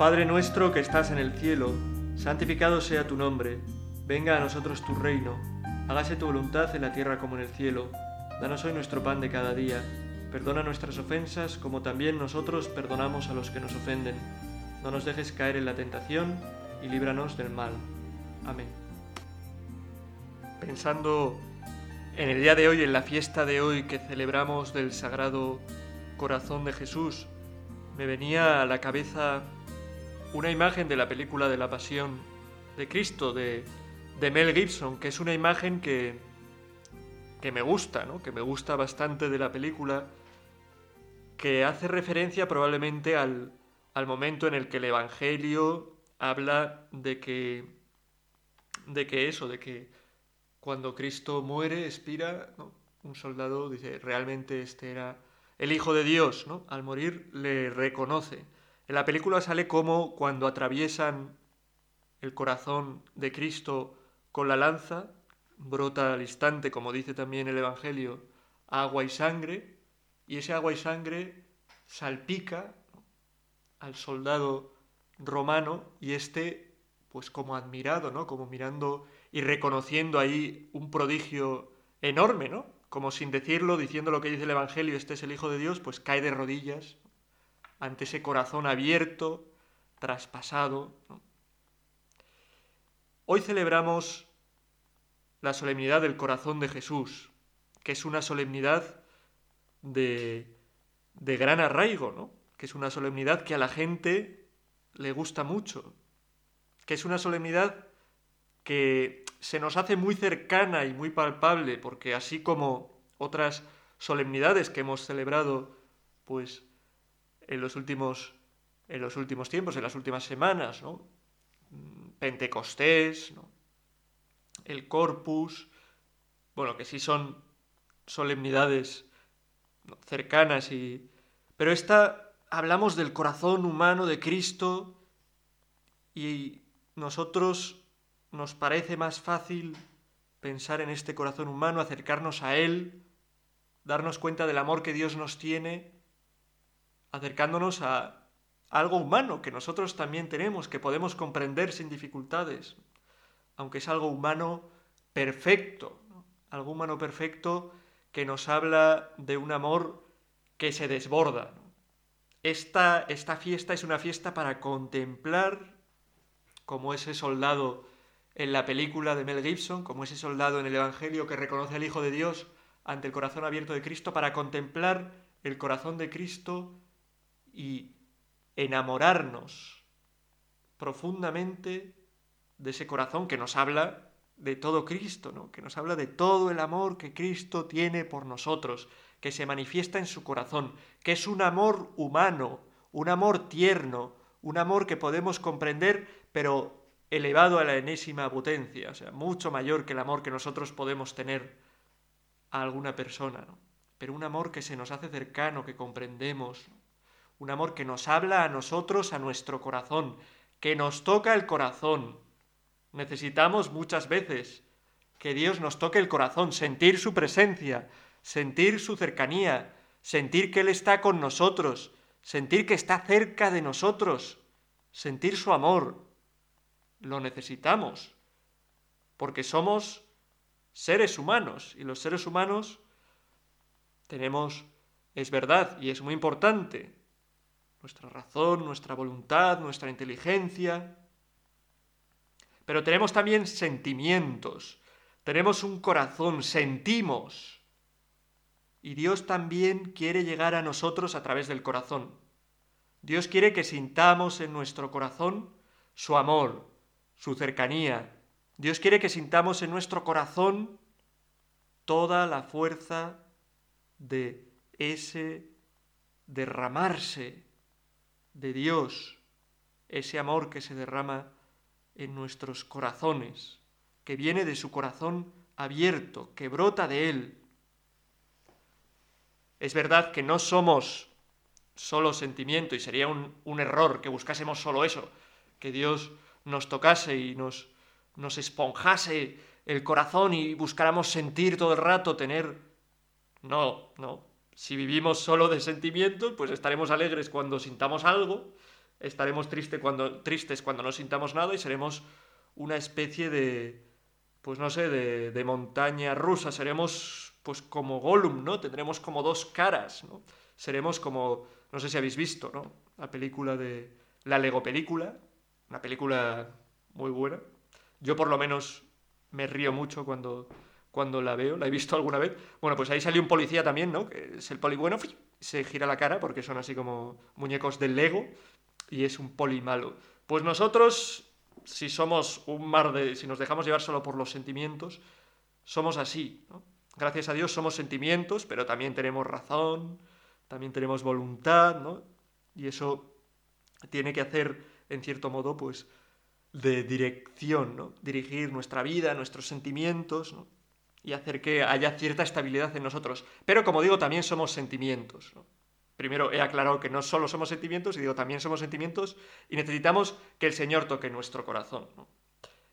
Padre nuestro que estás en el cielo, santificado sea tu nombre, venga a nosotros tu reino, hágase tu voluntad en la tierra como en el cielo. Danos hoy nuestro pan de cada día, perdona nuestras ofensas como también nosotros perdonamos a los que nos ofenden. No nos dejes caer en la tentación y líbranos del mal. Amén. Pensando en el día de hoy, en la fiesta de hoy que celebramos del Sagrado Corazón de Jesús, me venía a la cabeza una imagen de la película de la Pasión de Cristo de, Mel Gibson, que es una imagen que, que me gusta, ¿no? que me gusta bastante de la película, que hace referencia probablemente al, al momento en el que el Evangelio habla de que, de que eso, de que cuando Cristo muere, expira, un soldado dice, realmente este era el Hijo de Dios, ¿no? Al morir le reconoce. En la película sale como cuando atraviesan el corazón de Cristo con la lanza, brota al instante, como dice también el Evangelio, agua y sangre, y ese agua y sangre salpica al soldado romano y este, pues como admirado, ¿no? Como mirando y reconociendo ahí un prodigio enorme, ¿no? Como sin decirlo, diciendo lo que dice el Evangelio, este es el Hijo de Dios, pues cae de rodillas ante ese corazón abierto, traspasado. Hoy celebramos la solemnidad del corazón de Jesús, que es una solemnidad de, de gran arraigo, ¿no? que es una solemnidad que a la gente le gusta mucho, que es una solemnidad que se nos hace muy cercana y muy palpable, porque así como otras solemnidades que hemos celebrado, pues en los últimos, en los últimos tiempos, en las últimas semanas, ¿no? Pentecostés, ¿no? el Corpus, bueno, que sí son solemnidades cercanas y... Pero esta hablamos del corazón humano de Cristo y nosotros nos parece más fácil pensar en este corazón humano, acercarnos a Él, darnos cuenta del amor que Dios nos tiene acercándonos a algo humano que nosotros también tenemos, que podemos comprender sin dificultades, aunque es algo humano perfecto, algo humano perfecto que nos habla de un amor que se desborda. Esta, esta fiesta es una fiesta para contemplar como ese soldado en la película de Mel Gibson, como ese soldado en el Evangelio que reconoce al Hijo de Dios ante el corazón abierto de Cristo, para contemplar el corazón de Cristo y enamorarnos profundamente de ese corazón que nos habla de todo Cristo, ¿no? que nos habla de todo el amor que Cristo tiene por nosotros, que se manifiesta en su corazón, que es un amor humano, un amor tierno, un amor que podemos comprender, pero elevado a la enésima potencia, o sea, mucho mayor que el amor que nosotros podemos tener a alguna persona, ¿no? pero un amor que se nos hace cercano, que comprendemos, un amor que nos habla a nosotros, a nuestro corazón, que nos toca el corazón. Necesitamos muchas veces que Dios nos toque el corazón, sentir su presencia, sentir su cercanía, sentir que Él está con nosotros, sentir que está cerca de nosotros, sentir su amor. Lo necesitamos, porque somos seres humanos y los seres humanos tenemos, es verdad y es muy importante, nuestra razón, nuestra voluntad, nuestra inteligencia. Pero tenemos también sentimientos, tenemos un corazón, sentimos. Y Dios también quiere llegar a nosotros a través del corazón. Dios quiere que sintamos en nuestro corazón su amor, su cercanía. Dios quiere que sintamos en nuestro corazón toda la fuerza de ese derramarse de Dios, ese amor que se derrama en nuestros corazones, que viene de su corazón abierto, que brota de Él. Es verdad que no somos solo sentimiento y sería un, error que buscásemos solo eso, que Dios nos tocase y nos, nos esponjase el corazón y buscáramos sentir todo el rato, tener... No, no, si vivimos solo de sentimientos, pues estaremos alegres cuando sintamos algo estaremos triste cuando, tristes cuando no sintamos nada y seremos una especie de, pues no sé, de, montaña rusa, seremos pues como Gollum, ¿no? Tendremos como dos caras, ¿no? Seremos como, no sé si habéis visto, ¿no? La película de, la Lego película, una película muy buena. Yo por lo menos me río mucho cuando, cuando la veo, la he visto alguna vez. Bueno, pues ahí salió un policía también, ¿no? Que es el poli bueno, se gira la cara porque son así como muñecos del Lego y es un poli malo. Pues nosotros, si somos un mar de, si nos dejamos llevar solo por los sentimientos, somos así, ¿no? Gracias a Dios somos sentimientos, pero también tenemos razón, también tenemos voluntad, ¿no? Y eso tiene que hacer, en cierto modo, pues, de dirección, ¿no? Dirigir nuestra vida, nuestros sentimientos, ¿no? Y hacer que haya cierta estabilidad en nosotros. Pero, como digo, también somos sentimientos. Primero he aclarado que no solo somos sentimientos, y digo también somos sentimientos, y necesitamos que el Señor toque nuestro corazón.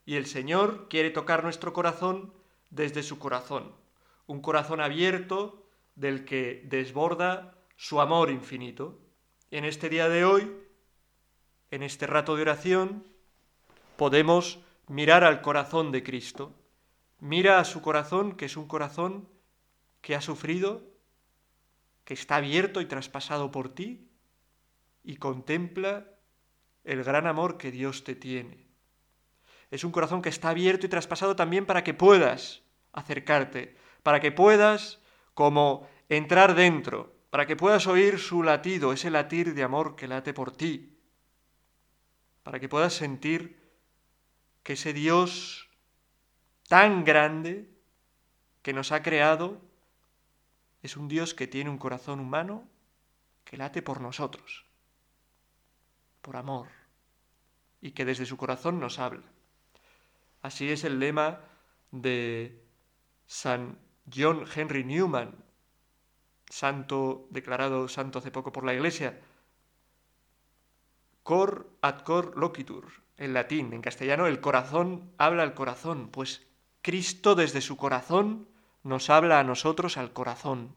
Y el Señor quiere tocar nuestro corazón desde su corazón. Un corazón abierto del que desborda su amor infinito. En este día de hoy en este rato de oración, podemos mirar al corazón de Cristo. Mira a su corazón, que es un corazón que ha sufrido, que está abierto y traspasado por ti, y contempla el gran amor que Dios te tiene. Es un corazón que está abierto y traspasado también para que puedas acercarte, para que puedas como entrar dentro, para que puedas oír su latido, ese latir de amor que late por ti, para que puedas sentir que ese Dios tan grande que nos ha creado es un Dios que tiene un corazón humano que late por nosotros, por amor, y que desde su corazón nos habla. Así es el lema de San John Henry Newman, santo declarado santo hace poco por la Iglesia, cor ad cor loquitur, en latín, en castellano el corazón habla al corazón, pues Cristo desde su corazón nos habla a nosotros al corazón.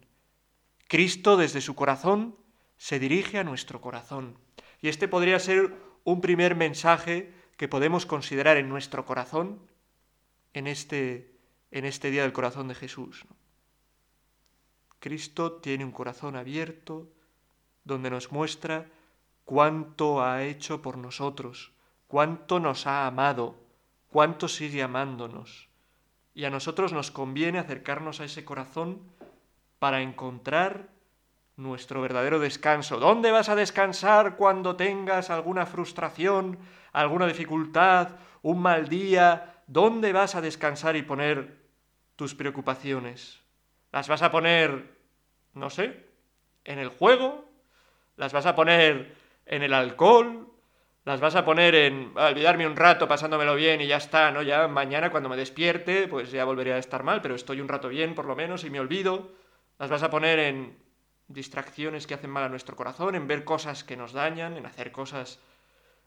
Cristo desde su corazón se dirige a nuestro corazón. Y este podría ser un primer mensaje que podemos considerar en nuestro corazón en este, en este día del corazón de Jesús. Cristo tiene un corazón abierto donde nos muestra cuánto ha hecho por nosotros, cuánto nos ha amado, cuánto sigue amándonos. Y a nosotros nos conviene acercarnos a ese corazón para encontrar nuestro verdadero descanso. ¿Dónde vas a descansar cuando tengas alguna frustración, alguna dificultad, un mal día? ¿Dónde vas a descansar y poner tus preocupaciones? ¿Las vas a poner, no sé, en el juego? ¿Las vas a poner en el alcohol, las vas a poner en olvidarme un rato pasándomelo bien y ya está, ¿no? Ya mañana cuando me despierte, pues ya volveré a estar mal, pero estoy un rato bien por lo menos y me olvido. Las vas a poner en distracciones que hacen mal a nuestro corazón, en ver cosas que nos dañan, en hacer cosas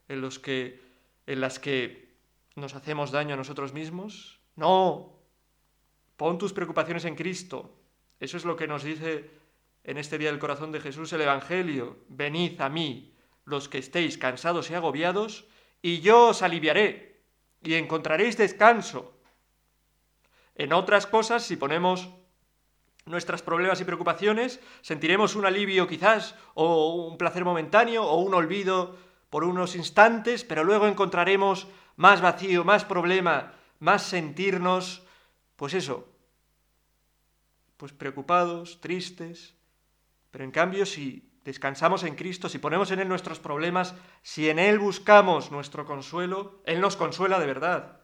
en, los que, en las que nos hacemos daño a nosotros mismos. No, pon tus preocupaciones en Cristo. Eso es lo que nos dice en este día del corazón de Jesús el Evangelio. Venid a mí, los que estéis cansados y agobiados, y yo os aliviaré, y encontraréis descanso. En otras cosas, si ponemos nuestras problemas y preocupaciones, sentiremos un alivio quizás, o un placer momentáneo, o un olvido por unos instantes, pero luego encontraremos más vacío, más problema, más sentirnos, pues eso, pues preocupados, tristes. Pero en cambio, si descansamos en Cristo, si ponemos en Él nuestros problemas, si en Él buscamos nuestro consuelo, Él nos consuela de verdad.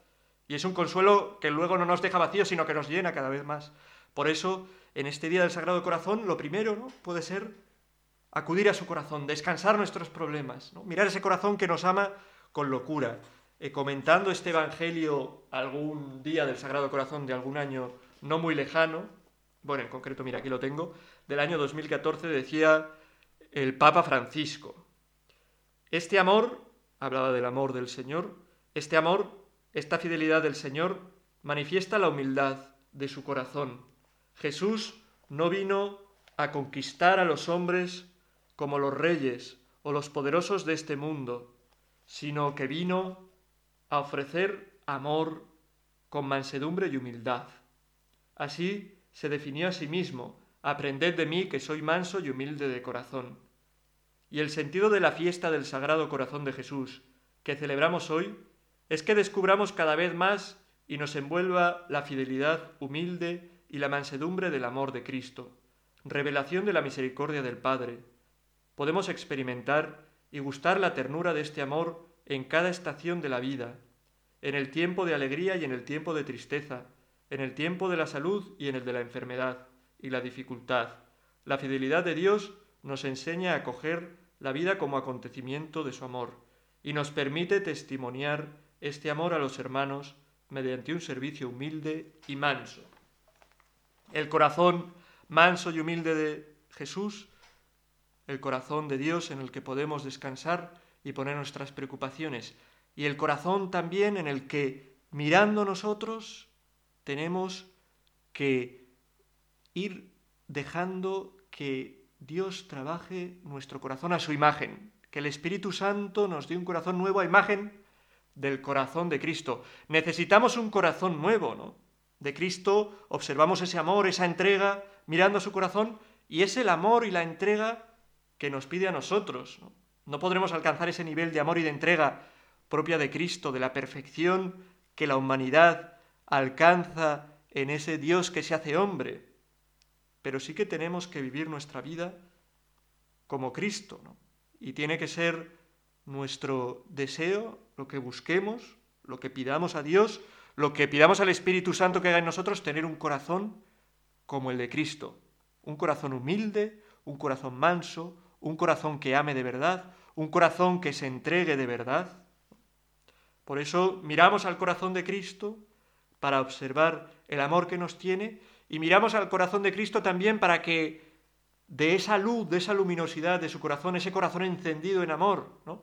Y es un consuelo que luego no nos deja vacíos, sino que nos llena cada vez más. Por eso, en este día del Sagrado Corazón, lo primero ¿no? puede ser acudir a su corazón, descansar nuestros problemas, mirar ese corazón que nos ama con locura. Eh, comentando este Evangelio algún día del Sagrado Corazón de algún año no muy lejano, bueno, en concreto, mira, aquí lo tengo, del año 2014 decía el Papa Francisco. Este amor, hablaba del amor del Señor, este amor, esta fidelidad del Señor, manifiesta la humildad de su corazón. Jesús no vino a conquistar a los hombres como los reyes o los poderosos de este mundo, sino que vino a ofrecer amor con mansedumbre y humildad. Así se definió a sí mismo, aprended de mí que soy manso y humilde de corazón. Y el sentido de la fiesta del Sagrado Corazón de Jesús, que celebramos hoy, es que descubramos cada vez más y nos envuelva la fidelidad humilde y la mansedumbre del amor de Cristo, revelación de la misericordia del Padre. Podemos experimentar y gustar la ternura de este amor en cada estación de la vida, en el tiempo de alegría y en el tiempo de tristeza, en el tiempo de la salud y en el de la enfermedad y la dificultad. La fidelidad de Dios nos enseña a acoger la vida como acontecimiento de su amor y nos permite testimoniar este amor a los hermanos mediante un servicio humilde y manso. El corazón manso y humilde de Jesús, el corazón de Dios en el que podemos descansar y poner nuestras preocupaciones, y el corazón también en el que, mirando nosotros, tenemos que ir dejando que Dios trabaje nuestro corazón a su imagen, que el Espíritu Santo nos dé un corazón nuevo a imagen del corazón de Cristo. Necesitamos un corazón nuevo, ¿no? De Cristo observamos ese amor, esa entrega, mirando su corazón, y es el amor y la entrega que nos pide a nosotros. ¿no? no podremos alcanzar ese nivel de amor y de entrega propia de Cristo, de la perfección que la humanidad alcanza en ese Dios que se hace hombre. Pero sí que tenemos que vivir nuestra vida como Cristo, ¿no? Y tiene que ser nuestro deseo, lo que busquemos, lo que pidamos a Dios, lo que pidamos al Espíritu Santo que haga en nosotros, tener un corazón como el de Cristo, un corazón humilde, un corazón manso, un corazón que ame de verdad, un corazón que se entregue de verdad. Por eso miramos al corazón de Cristo para observar el amor que nos tiene y miramos al corazón de Cristo también para que de esa luz, de esa luminosidad de su corazón, ese corazón encendido en amor, ¿no?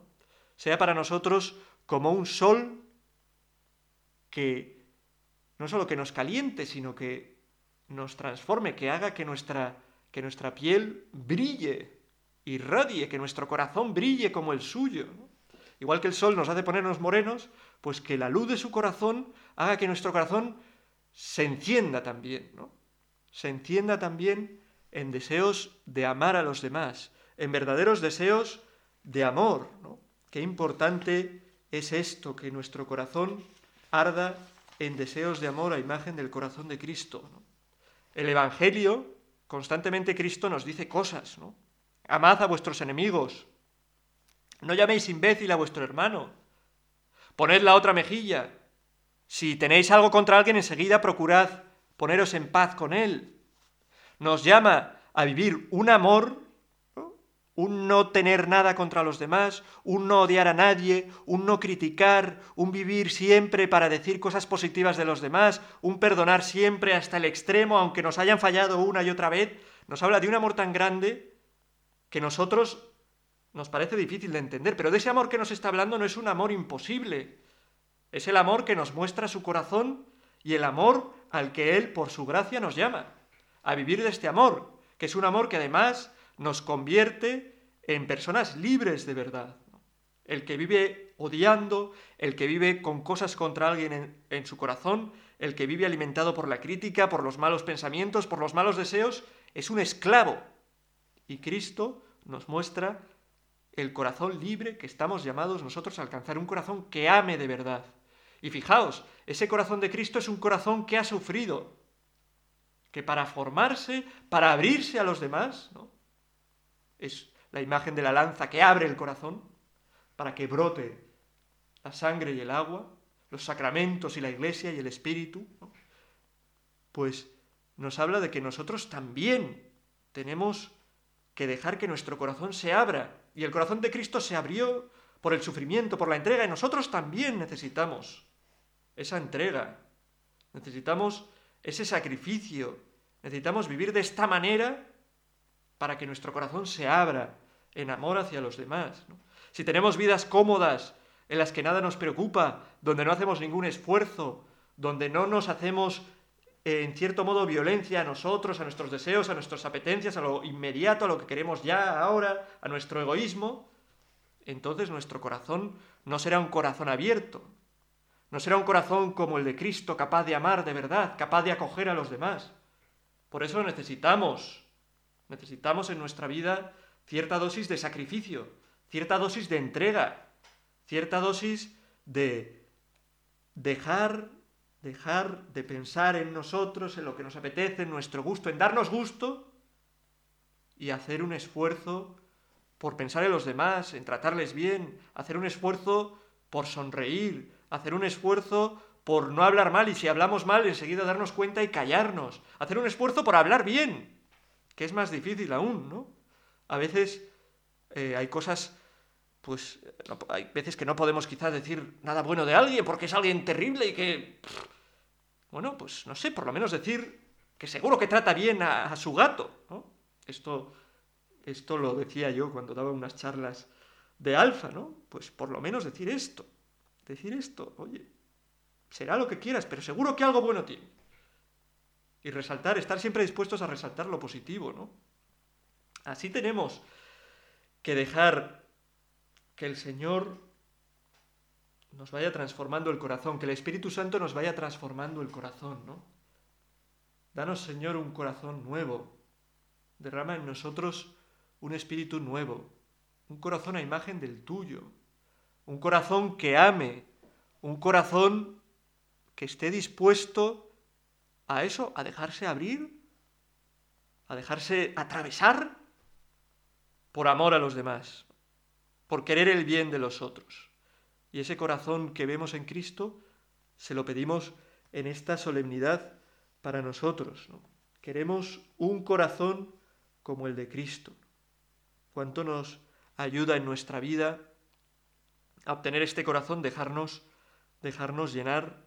sea para nosotros como un sol que no solo que nos caliente, sino que nos transforme, que haga que nuestra, que nuestra piel brille, irradie, que nuestro corazón brille como el suyo. Igual que el sol nos hace ponernos morenos, pues que la luz de su corazón haga que nuestro corazón se encienda también, ¿no? Se encienda también en deseos de amar a los demás, en verdaderos deseos de amor, ¿no? Qué importante es esto, que nuestro corazón arda en deseos de amor a imagen del corazón de Cristo. El Evangelio, constantemente Cristo nos dice cosas, ¿no? Amad a vuestros enemigos, no llaméis imbécil a vuestro hermano, poned la otra mejilla, si tenéis algo contra alguien enseguida procurad poneros en paz con él. Nos llama a vivir un amor un no tener nada contra los demás, un no odiar a nadie, un no criticar, un vivir siempre para decir cosas positivas de los demás, un perdonar siempre hasta el extremo, aunque nos hayan fallado una y otra vez, nos habla de un amor tan grande que nosotros nos parece difícil de entender, pero de ese amor que nos está hablando no es un amor imposible, es el amor que nos muestra su corazón y el amor al que Él, por su gracia, nos llama, a vivir de este amor, que es un amor que además nos convierte en personas libres de verdad. El que vive odiando, el que vive con cosas contra alguien en, su corazón, el que vive alimentado por la crítica, por los malos pensamientos, por los malos deseos, es un esclavo. Y Cristo nos muestra el corazón libre que estamos llamados nosotros a alcanzar, un corazón que ame de verdad. Y fijaos, ese corazón de Cristo es un corazón que ha sufrido, que para formarse, para abrirse a los demás, es la imagen de la lanza que abre el corazón para que brote la sangre y el agua, los sacramentos y la iglesia y el espíritu, pues nos habla de que nosotros también tenemos que dejar que nuestro corazón se abra. Y el corazón de Cristo se abrió por el sufrimiento, por la entrega, y nosotros también necesitamos esa entrega. Necesitamos ese sacrificio. Necesitamos vivir de esta manera para que nuestro corazón se abra en amor hacia los demás. Si tenemos vidas cómodas, en las que nada nos preocupa, donde no hacemos ningún esfuerzo, donde no nos hacemos eh, en cierto modo violencia a nosotros, a nuestros deseos, a nuestras apetencias, a lo inmediato, a lo que queremos ya, ahora, a nuestro egoísmo, entonces nuestro corazón no será un corazón abierto, no será un corazón como el de Cristo, capaz de amar de verdad, capaz de acoger a los demás. Por eso necesitamos, necesitamos en nuestra vida cierta dosis de sacrificio, cierta dosis de entrega, cierta dosis de dejar, dejar de pensar en nosotros, en lo que nos apetece, en nuestro gusto, en darnos gusto y hacer un esfuerzo por pensar en los demás, en tratarles bien, hacer un esfuerzo por sonreír, hacer un esfuerzo por no hablar mal y si hablamos mal enseguida darnos cuenta y callarnos, hacer un esfuerzo por hablar bien, que es más difícil aún, ¿no? A veces eh, hay cosas, pues hay veces que no podemos quizás decir nada bueno de alguien porque es alguien terrible y que, bueno, pues no sé, por lo menos decir que seguro que trata bien a, a su gato, ¿no? Esto esto lo decía yo cuando daba unas charlas de alfa, ¿no? Pues por lo menos decir esto. Decir esto, oye, será lo que quieras, pero seguro que algo bueno tiene. Y resaltar, estar siempre dispuestos a resaltar lo positivo, ¿no? Así tenemos que dejar que el Señor nos vaya transformando el corazón, que el Espíritu Santo nos vaya transformando el corazón, ¿no? Danos, Señor, un corazón nuevo. Derrama en nosotros un espíritu nuevo, un corazón a imagen del tuyo, un corazón que ame, un corazón que esté dispuesto a eso, a dejarse abrir, a dejarse atravesar por amor a los demás, por querer el bien de los otros. Y ese corazón que vemos en Cristo, se lo pedimos en esta solemnidad para nosotros. Queremos un corazón como el de Cristo cuánto nos ayuda en nuestra vida obtener este corazón, dejarnos, dejarnos llenar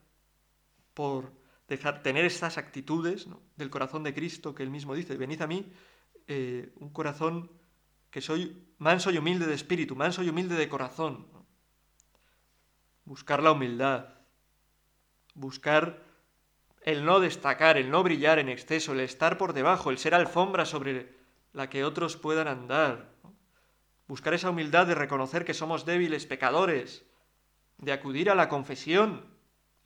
por dejar, tener estas actitudes del corazón de Cristo que él mismo dice, venid a mí, eh, un corazón que soy manso y humilde de espíritu, manso y humilde de corazón. Buscar la humildad, buscar el no destacar, el no brillar en exceso, el estar por debajo, el ser alfombra sobre la que otros puedan andar, buscar esa humildad de reconocer que somos débiles, pecadores, de acudir a la confesión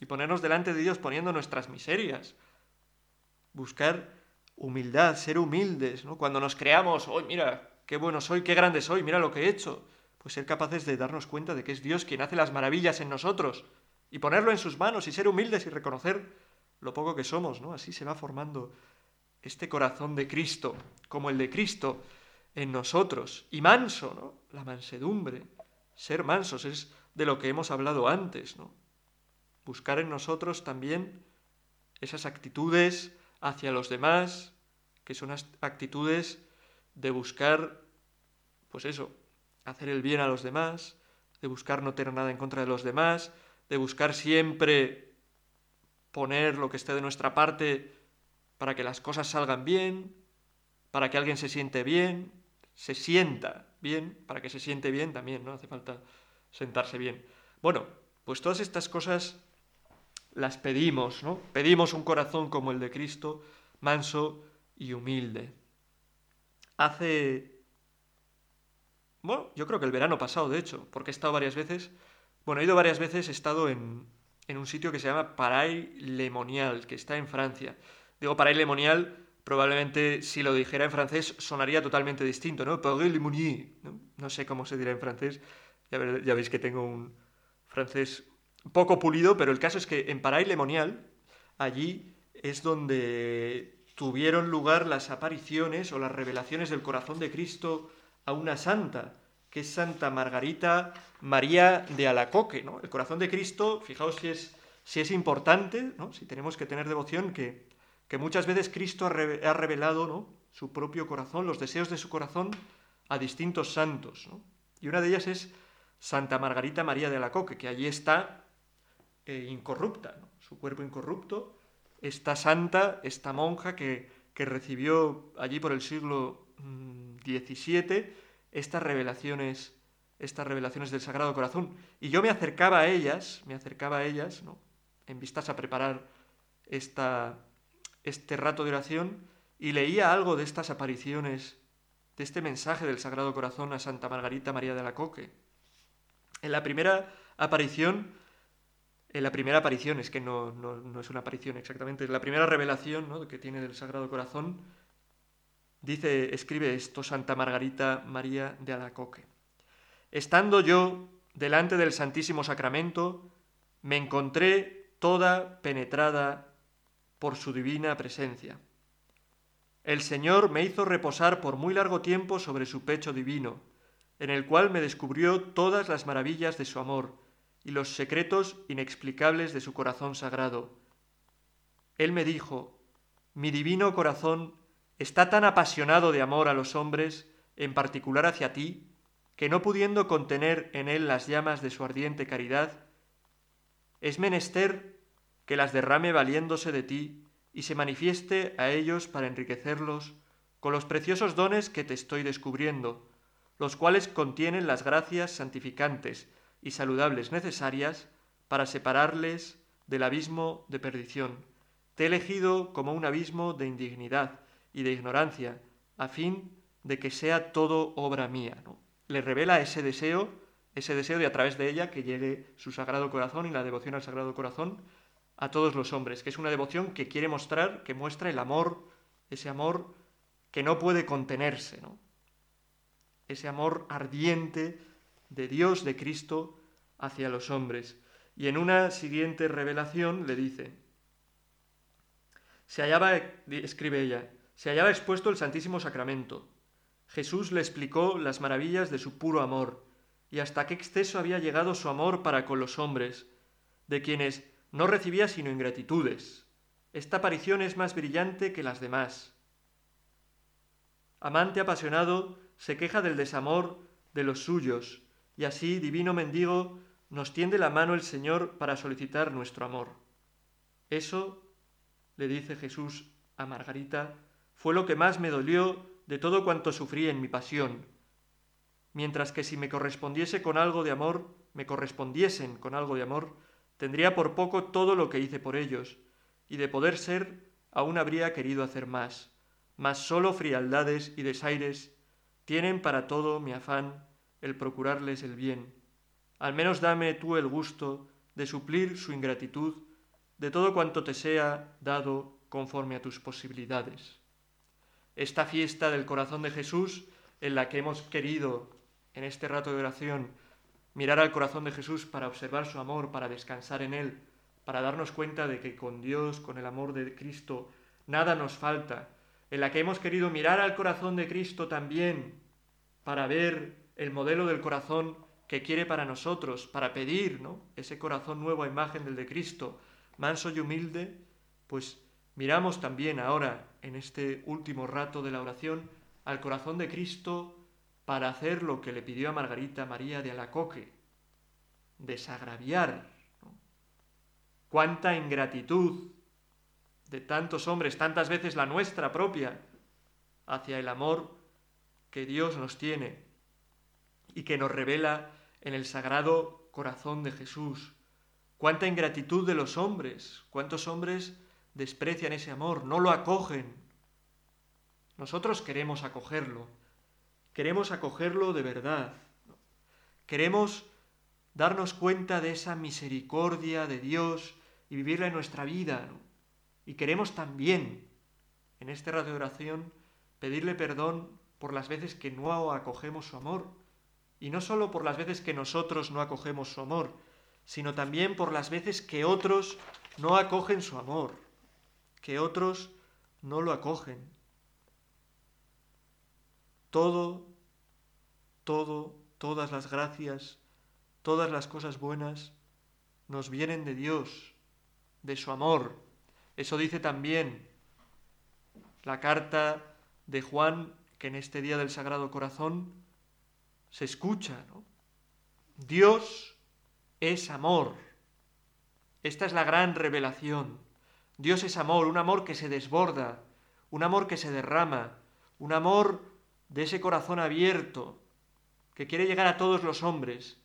y ponernos delante de Dios poniendo nuestras miserias, buscar humildad, ser humildes, ¿no? Cuando nos creamos, hoy mira, qué bueno soy, qué grande soy, mira lo que he hecho, pues ser capaces de darnos cuenta de que es Dios quien hace las maravillas en nosotros y ponerlo en sus manos y ser humildes y reconocer lo poco que somos, ¿no? Así se va formando este corazón de Cristo, como el de Cristo, en nosotros. Y manso, ¿no? La mansedumbre. Ser mansos es de lo que hemos hablado antes, ¿no? Buscar en nosotros también esas actitudes hacia los demás, que son actitudes de buscar, pues eso, hacer el bien a los demás, de buscar no tener nada en contra de los demás, de buscar siempre poner lo que esté de nuestra parte para que las cosas salgan bien, para que alguien se siente bien, se sienta bien, para que se siente bien también, ¿no? Hace falta sentarse bien. Bueno, pues todas estas cosas las pedimos, ¿no? Pedimos un corazón como el de Cristo, manso y humilde. Hace... Bueno, yo creo que el verano pasado, de hecho, porque he estado varias veces... Bueno, he ido varias veces, he estado en, en un sitio que se llama Paray Lemonial, que está en Francia. Digo Paray Lemonial probablemente si lo dijera en francés sonaría totalmente distinto, ¿no? ¿no? No sé cómo se dirá en francés. Ya, veis que tengo un francés poco pulido, pero el caso es que en Paray Lemonial, allí es donde tuvieron lugar las apariciones o las revelaciones del corazón de Cristo a una santa, que es Santa Margarita María de Alacoque, ¿no? El corazón de Cristo, fijaos si es, si es importante, ¿no? Si tenemos que tener devoción, que que muchas veces Cristo ha revelado ¿no? su propio corazón, los deseos de su corazón a distintos santos. Y una de ellas es Santa Margarita María de Alacoque, que allí está eh, incorrupta, su cuerpo incorrupto, esta santa, esta monja que, que recibió allí por el siglo XVII mm, estas revelaciones, estas revelaciones del Sagrado Corazón. Y yo me acercaba a ellas, me acercaba a ellas, ¿no? en vistas a preparar esta, este rato de oración y leía algo de estas apariciones, de este mensaje del Sagrado Corazón a Santa Margarita María de la Coque. En la primera aparición, en la primera aparición, es que no, no, es una aparición exactamente, es la primera revelación ¿no? que tiene del Sagrado Corazón, dice, escribe esto Santa Margarita María de Alacoque. Estando yo delante del Santísimo Sacramento, me encontré toda penetrada por su divina presencia. El Señor me hizo reposar por muy largo tiempo sobre su pecho divino, en el cual me descubrió todas las maravillas de su amor y los secretos inexplicables de su corazón sagrado. Él me dijo, mi divino corazón está tan apasionado de amor a los hombres, en particular hacia ti, que no pudiendo contener en él las llamas de su ardiente caridad, es menester que las derrame valiéndose de ti y se manifieste a ellos para enriquecerlos con los preciosos dones que te estoy descubriendo, los cuales contienen las gracias santificantes y saludables necesarias para separarles del abismo de perdición. Te he elegido como un abismo de indignidad y de ignorancia, a fin de que sea todo obra mía. Le revela ese deseo, ese deseo de a través de ella que llegue su Sagrado Corazón y la devoción al Sagrado Corazón a todos los hombres, que es una devoción que quiere mostrar, que muestra el amor, ese amor que no puede contenerse, ¿no? ese amor ardiente de Dios, de Cristo, hacia los hombres. Y en una siguiente revelación le dice, se hallaba, escribe ella, se hallaba expuesto el Santísimo Sacramento. Jesús le explicó las maravillas de su puro amor, y hasta qué exceso había llegado su amor para con los hombres, de quienes no recibía sino ingratitudes. Esta aparición es más brillante que las demás. Amante apasionado, se queja del desamor de los suyos, y así, divino mendigo, nos tiende la mano el Señor para solicitar nuestro amor. Eso, le dice Jesús a Margarita, fue lo que más me dolió de todo cuanto sufrí en mi pasión, mientras que si me correspondiese con algo de amor, me correspondiesen con algo de amor, tendría por poco todo lo que hice por ellos, y de poder ser, aún habría querido hacer más, mas sólo frialdades y desaires tienen para todo mi afán el procurarles el bien. Al menos dame tú el gusto de suplir su ingratitud de todo cuanto te sea dado conforme a tus posibilidades. Esta fiesta del corazón de Jesús, en la que hemos querido, en este rato de oración, mirar al corazón de Jesús para observar su amor, para descansar en él, para darnos cuenta de que con Dios, con el amor de Cristo, nada nos falta, en la que hemos querido mirar al corazón de Cristo también para ver el modelo del corazón que quiere para nosotros, para pedir ¿no? ese corazón nuevo a imagen del de Cristo, manso y humilde, pues miramos también ahora, en este último rato de la oración, al corazón de Cristo para hacer lo que le pidió a Margarita María de Alacoque, desagraviar. Cuánta ingratitud de tantos hombres, tantas veces la nuestra propia, hacia el amor que Dios nos tiene y que nos revela en el sagrado corazón de Jesús. Cuánta ingratitud de los hombres, cuántos hombres desprecian ese amor, no lo acogen. Nosotros queremos acogerlo, queremos acogerlo de verdad. Queremos darnos cuenta de esa misericordia de Dios y vivirla en nuestra vida. Y queremos también, en este rato de oración, pedirle perdón por las veces que no acogemos su amor. Y no solo por las veces que nosotros no acogemos su amor, sino también por las veces que otros no acogen su amor, que otros no lo acogen. Todo, todo, todas las gracias, todas las cosas buenas nos vienen de Dios, de su amor, eso dice también la carta de Juan, que en este día del Sagrado Corazón se escucha. ¿no? Dios es amor. Esta es la gran revelación. Dios es amor, un amor que se desborda, un amor que se derrama, un amor de ese corazón abierto, que quiere llegar a todos los hombres,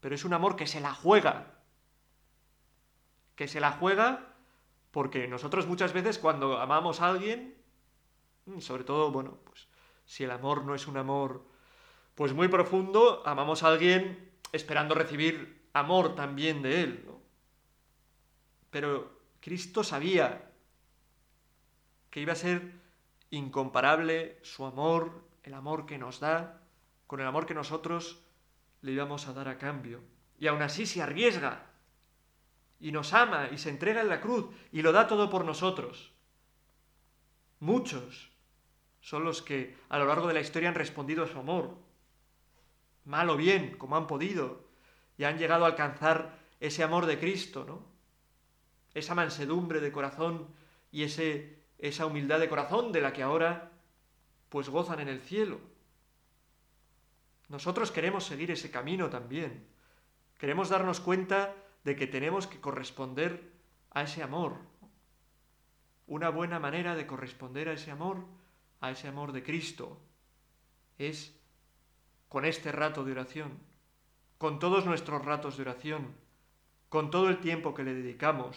pero es un amor que se la juega, que se la juega porque nosotros muchas veces cuando amamos a alguien, mm, sobre todo, bueno, pues si el amor no es un amor pues muy profundo, amamos a alguien esperando recibir amor también de Él. Pero Cristo sabía que iba a ser incomparable su amor, el amor que nos da, con el amor que nosotros le íbamos a dar a cambio. Y aún así se arriesga y nos ama y se entrega en la cruz y lo da todo por nosotros. Muchos son los que a lo largo de la historia han respondido a su amor, mal o bien, como han podido, y han llegado a alcanzar ese amor de Cristo, ¿no? Esa mansedumbre de corazón y ese, esa humildad de corazón de la que ahora pues gozan en el cielo. Nosotros queremos seguir ese camino también. Queremos darnos cuenta de que tenemos que corresponder a ese amor. Una buena manera de corresponder a ese amor, a ese amor de Cristo, es con este rato de oración, con todos nuestros ratos de oración, con todo el tiempo que le dedicamos.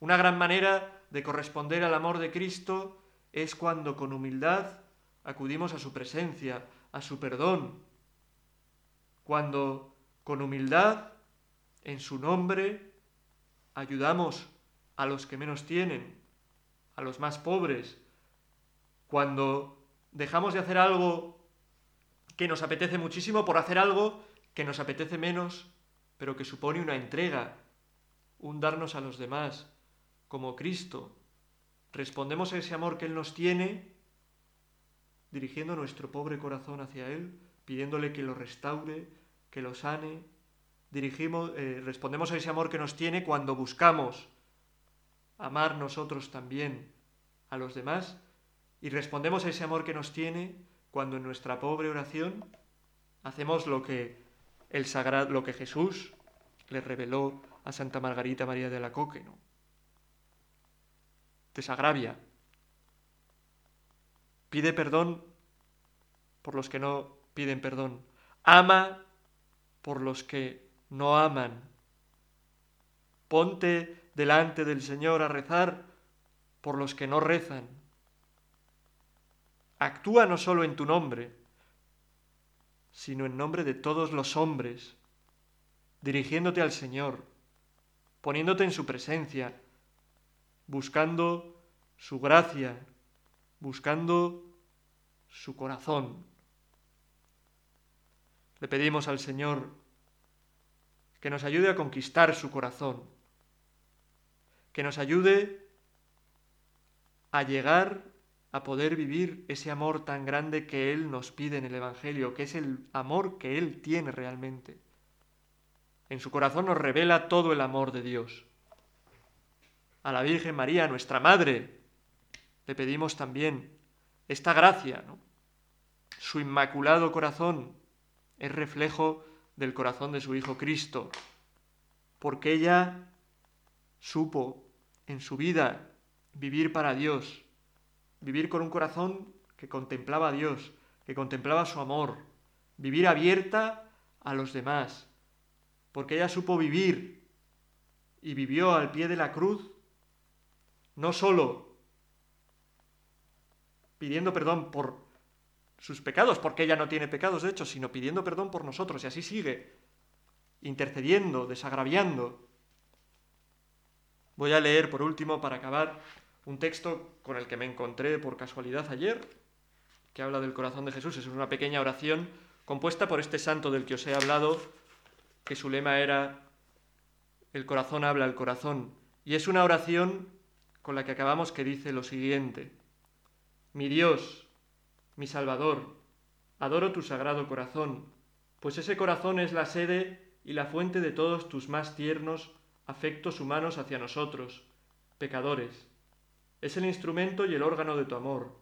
Una gran manera de corresponder al amor de Cristo es cuando con humildad acudimos a su presencia, a su perdón, cuando con humildad, en su nombre, ayudamos a los que menos tienen, a los más pobres, cuando dejamos de hacer algo que nos apetece muchísimo por hacer algo que nos apetece menos, pero que supone una entrega, un darnos a los demás, como Cristo. Respondemos a ese amor que Él nos tiene, dirigiendo nuestro pobre corazón hacia Él, pidiéndole que lo restaure, que lo sane. Dirigimos, eh, respondemos a ese amor que nos tiene cuando buscamos amar nosotros también a los demás y respondemos a ese amor que nos tiene cuando en nuestra pobre oración hacemos lo que el sagrado, lo que Jesús le reveló a Santa Margarita María de la Coque, ¿no? Desagravia. Pide perdón por los que no piden perdón. Ama por los que no aman. Ponte delante del Señor a rezar por los que no rezan. Actúa no solo en tu nombre, sino en nombre de todos los hombres, dirigiéndote al Señor, poniéndote en su presencia, buscando su gracia, buscando su corazón. Le pedimos al Señor que nos ayude a conquistar su corazón, que nos ayude a llegar a poder vivir ese amor tan grande que Él nos pide en el Evangelio, que es el amor que Él tiene realmente. En su corazón nos revela todo el amor de Dios. A la Virgen María, nuestra Madre, le pedimos también esta gracia. Su inmaculado corazón es reflejo del corazón de su Hijo Cristo, porque ella supo en su vida vivir para Dios, vivir con un corazón que contemplaba a Dios, que contemplaba su amor, vivir abierta a los demás, porque ella supo vivir y vivió al pie de la cruz, no solo pidiendo perdón por sus pecados, porque ella no tiene pecados de hecho, sino pidiendo perdón por nosotros, y así sigue, intercediendo, desagraviando. Voy a leer por último, para acabar, un texto con el que me encontré por casualidad ayer, que habla del corazón de Jesús. Es una pequeña oración compuesta por este santo del que os he hablado, que su lema era El corazón habla al corazón. Y es una oración con la que acabamos que dice lo siguiente. Mi Dios, mi Salvador, adoro tu sagrado corazón, pues ese corazón es la sede y la fuente de todos tus más tiernos afectos humanos hacia nosotros, pecadores es el instrumento y el órgano de tu amor.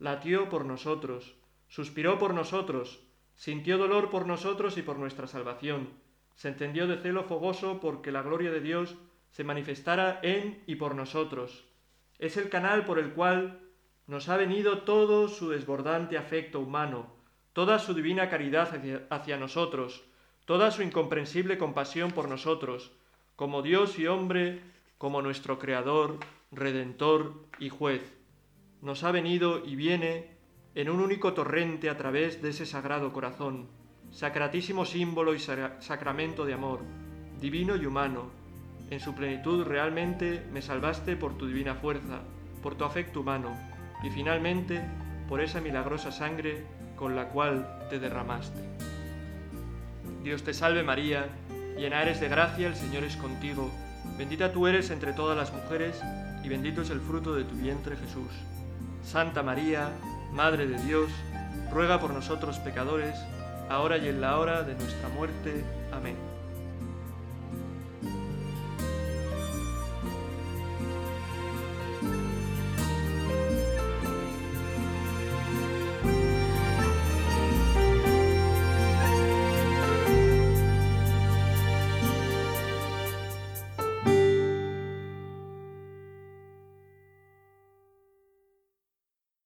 Latió por nosotros, suspiró por nosotros, sintió dolor por nosotros y por nuestra salvación. Se encendió de celo fogoso porque la gloria de Dios se manifestara en y por nosotros. Es el canal por el cual nos ha venido todo su desbordante afecto humano, toda su divina caridad hacia, hacia nosotros, toda su incomprensible compasión por nosotros, como Dios y hombre, como nuestro Creador Redentor y Juez, nos ha venido y viene en un único torrente a través de ese sagrado corazón, sacratísimo símbolo y sacramento de amor, divino y humano. En su plenitud realmente me salvaste por tu divina fuerza, por tu afecto humano y finalmente por esa milagrosa sangre con la cual te derramaste. Dios te salve María, llena eres de gracia, el Señor es contigo, bendita tú eres entre todas las mujeres y bendito es el fruto de tu vientre Jesús. Santa María, Madre de Dios, ruega por nosotros pecadores, ahora y en la hora de nuestra muerte. Amén.